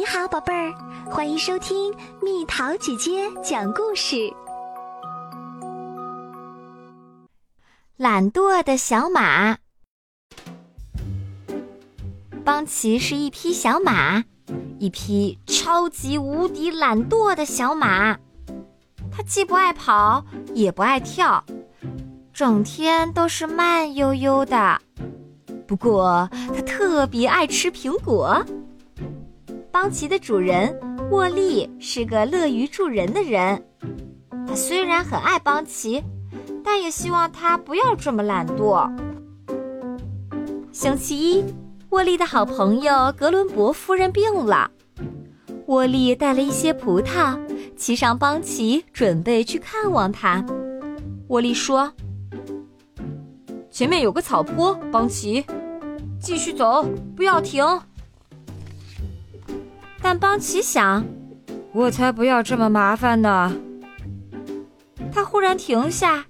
你好，宝贝儿，欢迎收听蜜桃姐姐讲故事。懒惰的小马，邦奇是一匹小马，一匹超级无敌懒惰的小马。它既不爱跑，也不爱跳，整天都是慢悠悠的。不过，它特别爱吃苹果。邦奇的主人沃利是个乐于助人的人，他虽然很爱邦奇，但也希望他不要这么懒惰。星期一，沃利的好朋友格伦伯夫人病了，沃利带了一些葡萄，骑上邦奇，准备去看望他。沃利说：“前面有个草坡，邦奇，继续走，不要停。”但邦奇想，我才不要这么麻烦呢。他忽然停下，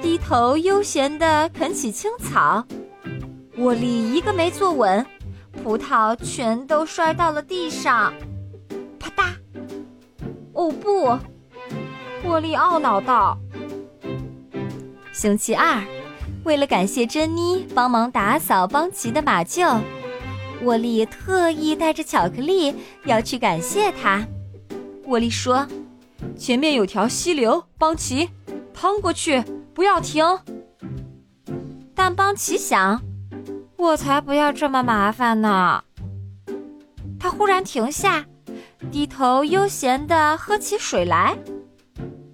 低头悠闲地啃起青草。沃利一个没坐稳，葡萄全都摔到了地上，啪嗒！哦不！沃利懊恼道。星期二，为了感谢珍妮帮忙打扫邦奇的马厩。沃利特意带着巧克力要去感谢他。沃利说：“前面有条溪流，邦奇，趟过去，不要停。”但邦奇想：“我才不要这么麻烦呢。”他忽然停下，低头悠闲地喝起水来。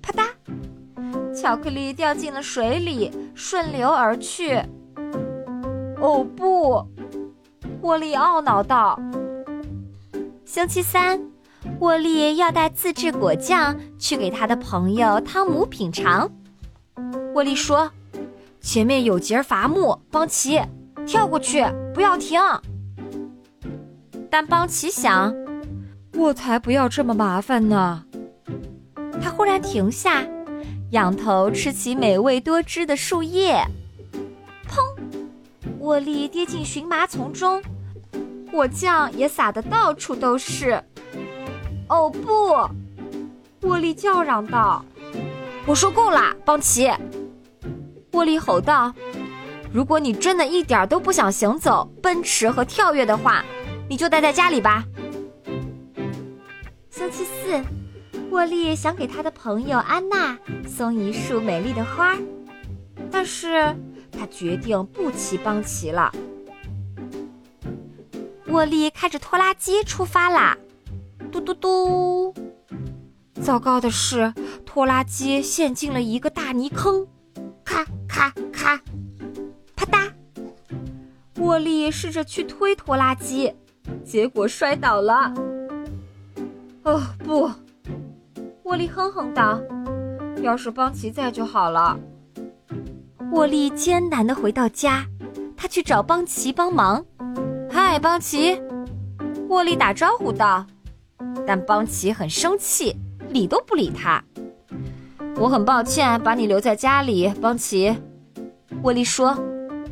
啪嗒，巧克力掉进了水里，顺流而去。哦不！沃利懊恼道：“星期三，沃利要带自制果酱去给他的朋友汤姆品尝。”沃利说：“前面有节伐木，邦奇，跳过去，不要停。”但邦奇想：“我才不要这么麻烦呢。”他忽然停下，仰头吃起美味多汁的树叶。沃利跌进荨麻丛中，果酱也洒得到处都是。哦不！沃利叫嚷道：“我说够了，邦奇！”沃利吼道：“如果你真的一点都不想行走、奔驰和跳跃的话，你就待在家里吧。”星期四，沃利想给他的朋友安娜送一束美丽的花，但是。他决定不骑邦奇了。沃利开着拖拉机出发啦，嘟嘟嘟！糟糕的是，拖拉机陷进了一个大泥坑，咔咔咔，啪嗒！沃利试着去推拖拉机，结果摔倒了。哦不！沃利哼哼道：“要是邦奇在就好了。”沃利艰难的回到家，他去找邦奇帮忙。嗨，邦奇！沃利打招呼道。但邦奇很生气，理都不理他。我很抱歉把你留在家里，邦奇。沃利说。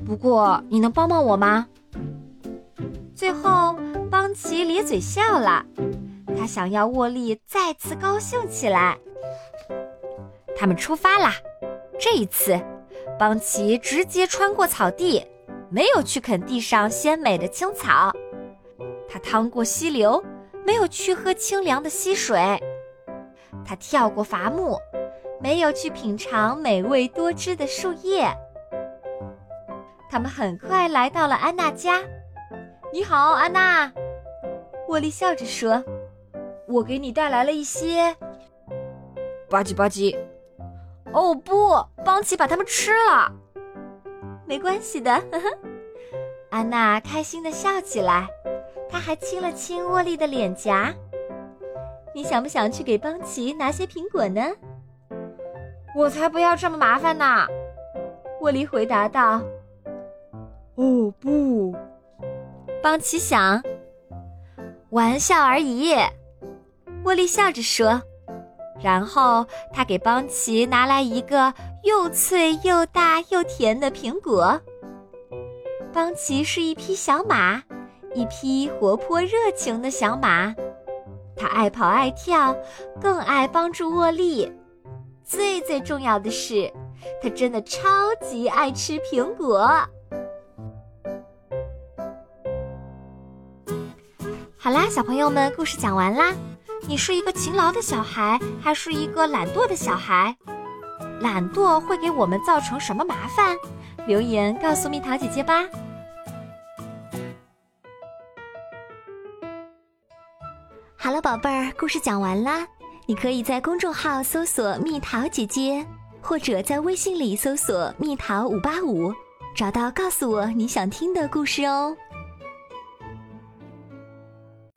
不过你能帮帮我吗？最后，邦奇咧嘴笑了。他想要沃利再次高兴起来。他们出发啦！这一次。邦奇直接穿过草地，没有去啃地上鲜美的青草。他趟过溪流，没有去喝清凉的溪水。他跳过伐木，没有去品尝美味多汁的树叶。他们很快来到了安娜家。“你好，安娜。”沃利笑着说，“我给你带来了一些。”吧唧吧唧。哦不！邦奇把它们吃了。没关系的，呵呵。安娜开心的笑起来，她还亲了亲沃利的脸颊。你想不想去给邦奇拿些苹果呢？我才不要这么麻烦呢！沃利回答道。哦不！邦奇想，玩笑而已。沃利笑着说。然后他给邦奇拿来一个又脆又大又甜的苹果。邦奇是一匹小马，一匹活泼热情的小马。它爱跑爱跳，更爱帮助沃利。最最重要的是，它真的超级爱吃苹果。好啦，小朋友们，故事讲完啦。你是一个勤劳的小孩，还是一个懒惰的小孩？懒惰会给我们造成什么麻烦？留言告诉蜜桃姐姐吧。好了，宝贝儿，故事讲完啦。你可以在公众号搜索“蜜桃姐姐”，或者在微信里搜索“蜜桃五八五”，找到告诉我你想听的故事哦。